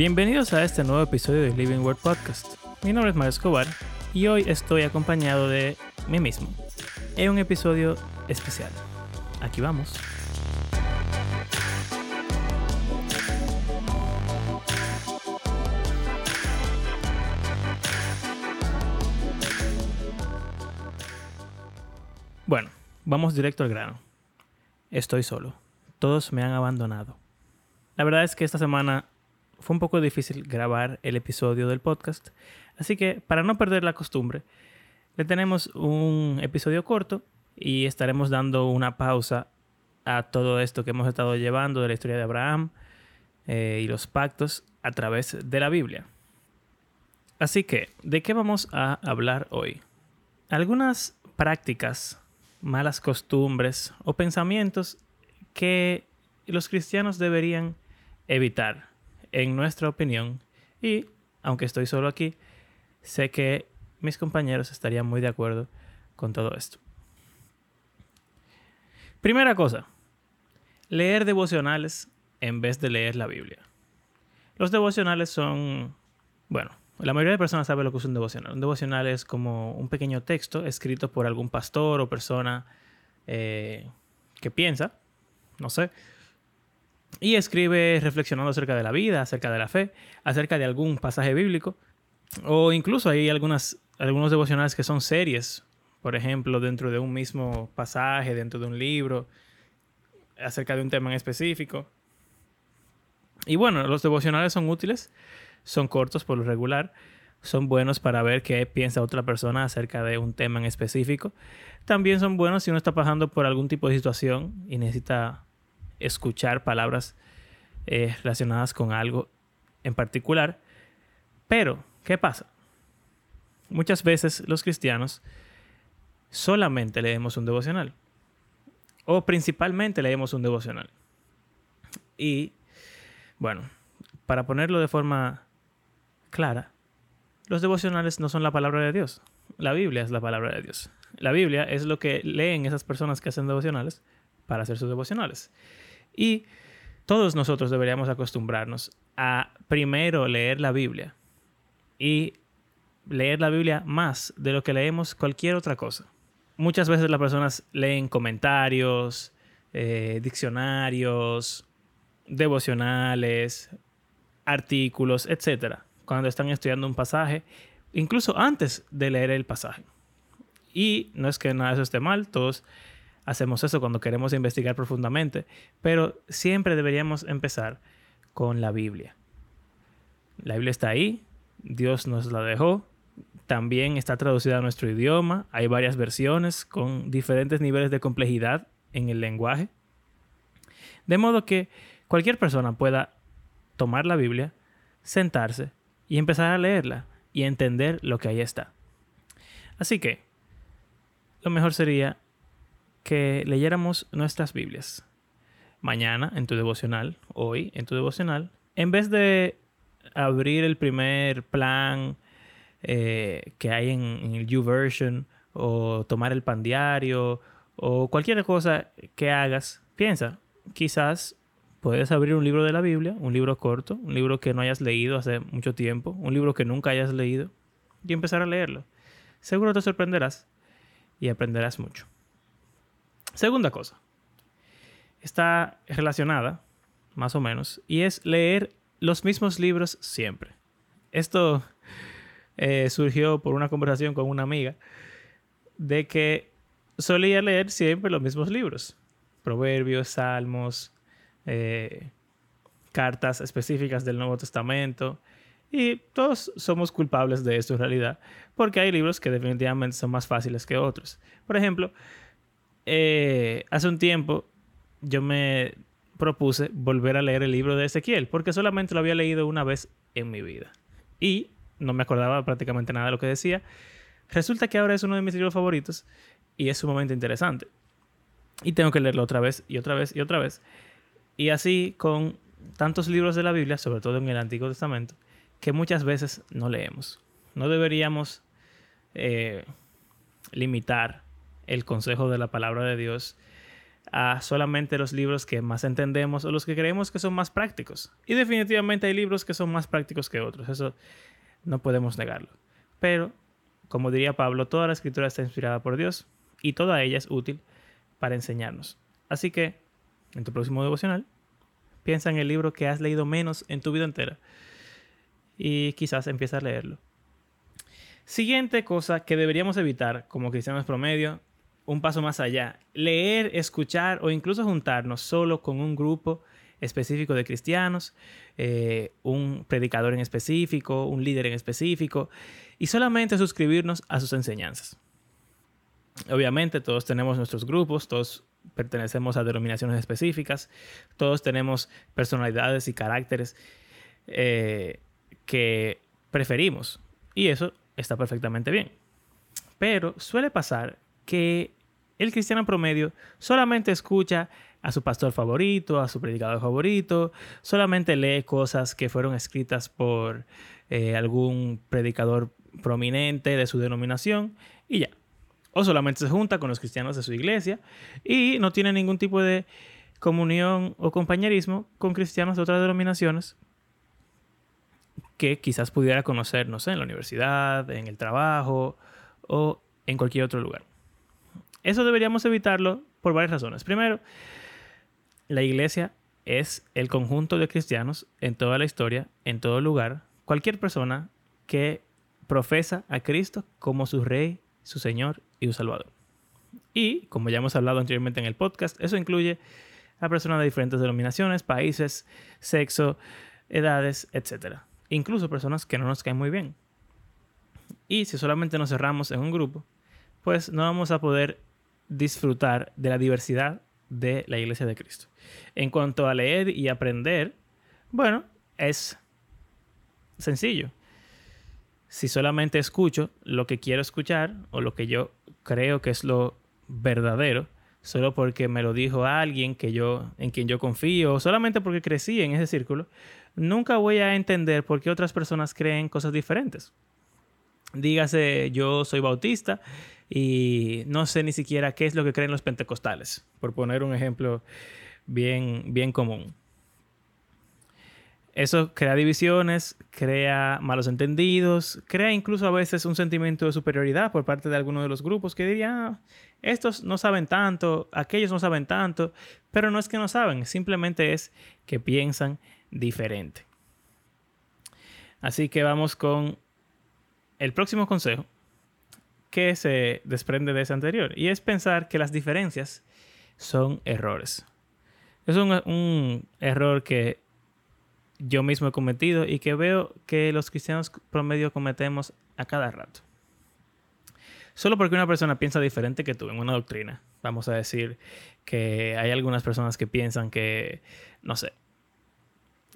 Bienvenidos a este nuevo episodio de Living Word Podcast. Mi nombre es Mario Escobar y hoy estoy acompañado de mí mismo en un episodio especial. Aquí vamos. Bueno, vamos directo al grano. Estoy solo. Todos me han abandonado. La verdad es que esta semana fue un poco difícil grabar el episodio del podcast, así que para no perder la costumbre, le tenemos un episodio corto y estaremos dando una pausa a todo esto que hemos estado llevando de la historia de Abraham eh, y los pactos a través de la Biblia. Así que, ¿de qué vamos a hablar hoy? Algunas prácticas malas costumbres o pensamientos que los cristianos deberían evitar, en nuestra opinión. Y, aunque estoy solo aquí, sé que mis compañeros estarían muy de acuerdo con todo esto. Primera cosa, leer devocionales en vez de leer la Biblia. Los devocionales son, bueno, la mayoría de personas sabe lo que es un devocional. Un devocional es como un pequeño texto escrito por algún pastor o persona eh, que piensa, no sé, y escribe reflexionando acerca de la vida, acerca de la fe, acerca de algún pasaje bíblico. O incluso hay algunas, algunos devocionales que son series, por ejemplo, dentro de un mismo pasaje, dentro de un libro, acerca de un tema en específico. Y bueno, los devocionales son útiles son cortos por lo regular, son buenos para ver qué piensa otra persona acerca de un tema en específico. También son buenos si uno está pasando por algún tipo de situación y necesita escuchar palabras eh, relacionadas con algo en particular. Pero, ¿qué pasa? Muchas veces los cristianos solamente leemos un devocional. O principalmente leemos un devocional. Y, bueno, para ponerlo de forma clara, los devocionales no son la palabra de Dios. La Biblia es la palabra de Dios. La Biblia es lo que leen esas personas que hacen devocionales para hacer sus devocionales. Y todos nosotros deberíamos acostumbrarnos a primero leer la Biblia y leer la Biblia más de lo que leemos cualquier otra cosa. Muchas veces las personas leen comentarios, eh, diccionarios, devocionales, artículos, etcétera cuando están estudiando un pasaje, incluso antes de leer el pasaje. Y no es que nada de eso esté mal, todos hacemos eso cuando queremos investigar profundamente, pero siempre deberíamos empezar con la Biblia. La Biblia está ahí, Dios nos la dejó, también está traducida a nuestro idioma, hay varias versiones con diferentes niveles de complejidad en el lenguaje. De modo que cualquier persona pueda tomar la Biblia, sentarse y empezar a leerla y entender lo que ahí está. Así que, lo mejor sería que leyéramos nuestras Biblias. Mañana en tu devocional, hoy en tu devocional, en vez de abrir el primer plan eh, que hay en, en el YouVersion o tomar el pan diario o cualquier cosa que hagas, piensa, quizás Puedes abrir un libro de la Biblia, un libro corto, un libro que no hayas leído hace mucho tiempo, un libro que nunca hayas leído, y empezar a leerlo. Seguro te sorprenderás y aprenderás mucho. Segunda cosa, está relacionada, más o menos, y es leer los mismos libros siempre. Esto eh, surgió por una conversación con una amiga de que solía leer siempre los mismos libros. Proverbios, Salmos, eh, cartas específicas del Nuevo Testamento. Y todos somos culpables de esto en realidad, porque hay libros que definitivamente son más fáciles que otros. Por ejemplo, eh, hace un tiempo yo me propuse volver a leer el libro de Ezequiel, porque solamente lo había leído una vez en mi vida. Y no me acordaba prácticamente nada de lo que decía. Resulta que ahora es uno de mis libros favoritos y es sumamente interesante. Y tengo que leerlo otra vez y otra vez y otra vez. Y así con tantos libros de la Biblia, sobre todo en el Antiguo Testamento, que muchas veces no leemos. No deberíamos eh, limitar el consejo de la palabra de Dios a solamente los libros que más entendemos o los que creemos que son más prácticos. Y definitivamente hay libros que son más prácticos que otros, eso no podemos negarlo. Pero, como diría Pablo, toda la escritura está inspirada por Dios y toda ella es útil para enseñarnos. Así que, en tu próximo devocional, piensa en el libro que has leído menos en tu vida entera y quizás empieza a leerlo. Siguiente cosa que deberíamos evitar como cristianos promedio un paso más allá. Leer, escuchar o incluso juntarnos solo con un grupo específico de cristianos, eh, un predicador en específico, un líder en específico, y solamente suscribirnos a sus enseñanzas. Obviamente todos tenemos nuestros grupos, todos pertenecemos a denominaciones específicas, todos tenemos personalidades y caracteres eh, que preferimos, y eso está perfectamente bien. Pero suele pasar que el cristiano promedio solamente escucha a su pastor favorito, a su predicador favorito, solamente lee cosas que fueron escritas por eh, algún predicador prominente de su denominación y ya. O solamente se junta con los cristianos de su iglesia y no tiene ningún tipo de comunión o compañerismo con cristianos de otras denominaciones que quizás pudiera conocer, no sé, en la universidad, en el trabajo o en cualquier otro lugar. Eso deberíamos evitarlo por varias razones. Primero, la iglesia es el conjunto de cristianos en toda la historia, en todo lugar, cualquier persona que profesa a Cristo como su Rey, su Señor y su Salvador. Y, como ya hemos hablado anteriormente en el podcast, eso incluye a personas de diferentes denominaciones, países, sexo, edades, etc. Incluso personas que no nos caen muy bien. Y si solamente nos cerramos en un grupo, pues no vamos a poder disfrutar de la diversidad de la Iglesia de Cristo. En cuanto a leer y aprender, bueno, es sencillo. Si solamente escucho lo que quiero escuchar o lo que yo creo que es lo verdadero, solo porque me lo dijo alguien que yo, en quien yo confío, o solamente porque crecí en ese círculo, nunca voy a entender por qué otras personas creen cosas diferentes. Dígase, yo soy bautista y no sé ni siquiera qué es lo que creen los pentecostales, por poner un ejemplo bien, bien común. Eso crea divisiones, crea malos entendidos, crea incluso a veces un sentimiento de superioridad por parte de algunos de los grupos que dirían, ah, estos no saben tanto, aquellos no saben tanto, pero no es que no saben, simplemente es que piensan diferente. Así que vamos con el próximo consejo que se desprende de ese anterior y es pensar que las diferencias son errores. Es un, error que yo mismo he cometido y que veo que los cristianos promedio cometemos a cada rato. Solo porque una persona piensa diferente que tú en una doctrina. Vamos a decir que hay algunas personas que piensan que, no sé,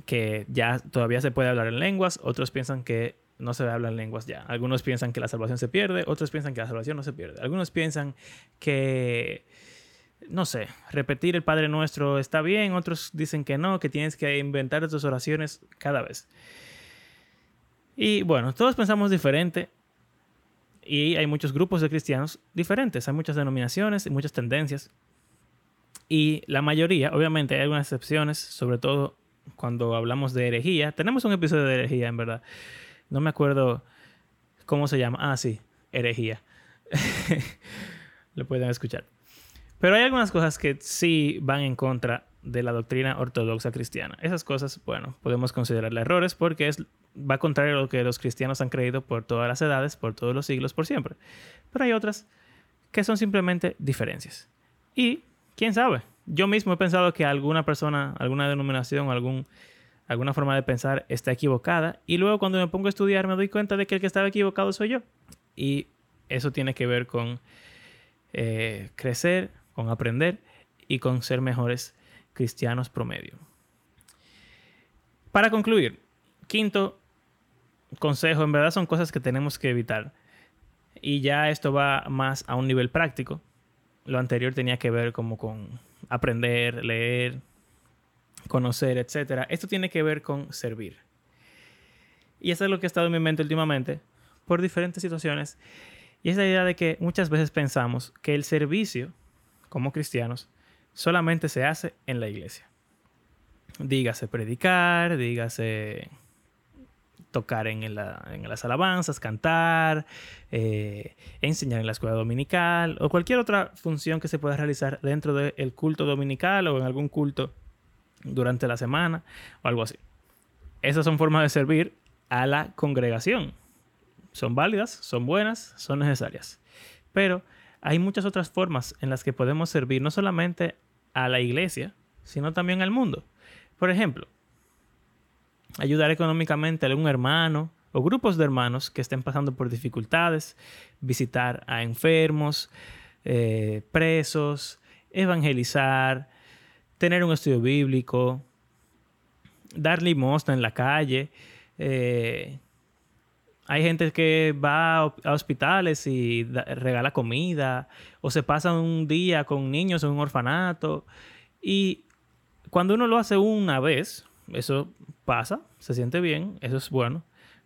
que ya todavía se puede hablar en lenguas, otros piensan que no se hablan lenguas ya. Algunos piensan que la salvación se pierde, otros piensan que la salvación no se pierde. Algunos piensan que, no sé, repetir el Padre Nuestro está bien, otros dicen que no, que tienes que inventar tus oraciones cada vez. Y bueno, todos pensamos diferente y hay muchos grupos de cristianos diferentes, hay muchas denominaciones y muchas tendencias. Y la mayoría, obviamente hay algunas excepciones, sobre todo cuando hablamos de herejía. Tenemos un episodio de herejía, en verdad. No me acuerdo cómo se llama. Ah, sí, herejía. Lo pueden escuchar. Pero hay algunas cosas que sí van en contra de la doctrina ortodoxa cristiana. Esas cosas, bueno, podemos considerarlas errores porque es, va contrario a lo que los cristianos han creído por todas las edades, por todos los siglos, por siempre. Pero hay otras que son simplemente diferencias. Y, quién sabe, yo mismo he pensado que alguna persona, alguna denominación, algún alguna forma de pensar está equivocada y luego cuando me pongo a estudiar me doy cuenta de que el que estaba equivocado soy yo. Y eso tiene que ver con eh, crecer, con aprender y con ser mejores cristianos promedio. Para concluir, quinto consejo, en verdad son cosas que tenemos que evitar. Y ya esto va más a un nivel práctico. Lo anterior tenía que ver como con aprender, leer, conocer, etc. Esto tiene que ver con servir. Y eso es lo que ha estado en mi mente últimamente por diferentes situaciones. Y es la idea de que muchas veces pensamos que el servicio, como cristianos, solamente se hace en la iglesia. Dígase predicar, dígase tocar en, las alabanzas, cantar, eh, enseñar en la escuela dominical o cualquier otra función que se pueda realizar dentro del culto dominical o en algún culto durante la semana o algo así. Esas son formas de servir a la congregación. Son válidas, son buenas, son necesarias. Pero hay muchas otras formas en las que podemos servir no solamente a la iglesia, sino también al mundo. Por ejemplo, ayudar económicamente a algún hermano o grupos de hermanos que estén pasando por dificultades, visitar a enfermos, eh, presos, evangelizar, tener un estudio bíblico, dar limosna en la calle. Eh, hay gente que va a hospitales y regala comida o se pasa un día con niños en un orfanato. Y cuando uno lo hace una vez, eso pasa, se siente bien, eso es bueno,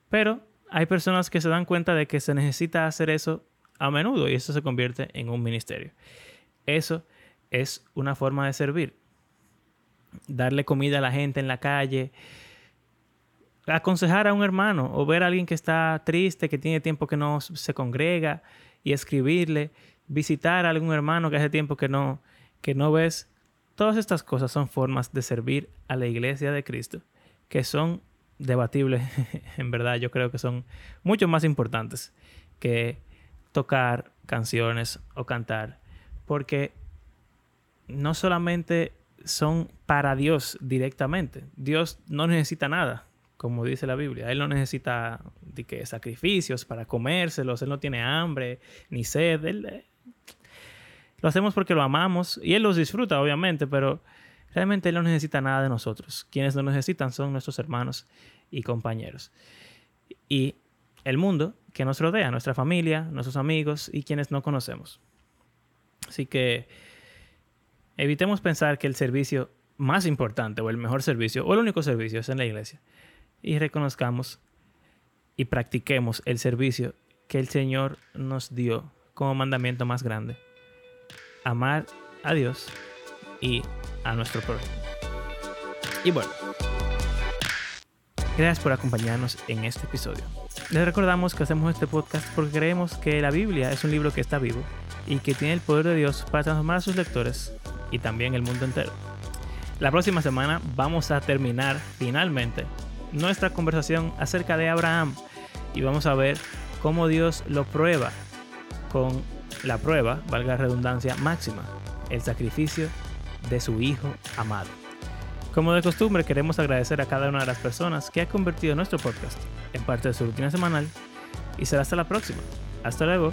pero hay personas que se dan cuenta de que se necesita hacer eso a menudo y eso se convierte en un ministerio. Eso es una forma de servir. Darle comida a la gente en la calle, aconsejar a un hermano o ver a alguien que está triste, que tiene tiempo que no se congrega y escribirle, visitar a algún hermano que hace tiempo que no, que no ves. Todas estas cosas son formas de servir a la iglesia de Cristo que son debatibles, en verdad yo creo que son mucho más importantes que tocar canciones o cantar, porque no solamente son para Dios directamente, Dios no necesita nada, como dice la Biblia, Él no necesita de que sacrificios para comérselos, Él no tiene hambre ni sed, Él, lo hacemos porque lo amamos y Él los disfruta, obviamente, pero realmente Él no necesita nada de nosotros. Quienes lo necesitan son nuestros hermanos y compañeros. Y el mundo que nos rodea, nuestra familia, nuestros amigos y quienes no conocemos. Así que evitemos pensar que el servicio más importante o el mejor servicio o el único servicio es en la iglesia. Y reconozcamos y practiquemos el servicio que el Señor nos dio como mandamiento más grande amar a Dios y a nuestro prójimo. Y bueno, gracias por acompañarnos en este episodio. Les recordamos que hacemos este podcast porque creemos que la Biblia es un libro que está vivo y que tiene el poder de Dios para transformar a sus lectores y también el mundo entero. La próxima semana vamos a terminar finalmente nuestra conversación acerca de Abraham y vamos a ver cómo Dios lo prueba con la prueba, valga la redundancia, máxima, el sacrificio de su Hijo amado. Como de costumbre, queremos agradecer a cada una de las personas que ha convertido nuestro podcast en parte de su rutina semanal y será hasta la próxima. Hasta luego.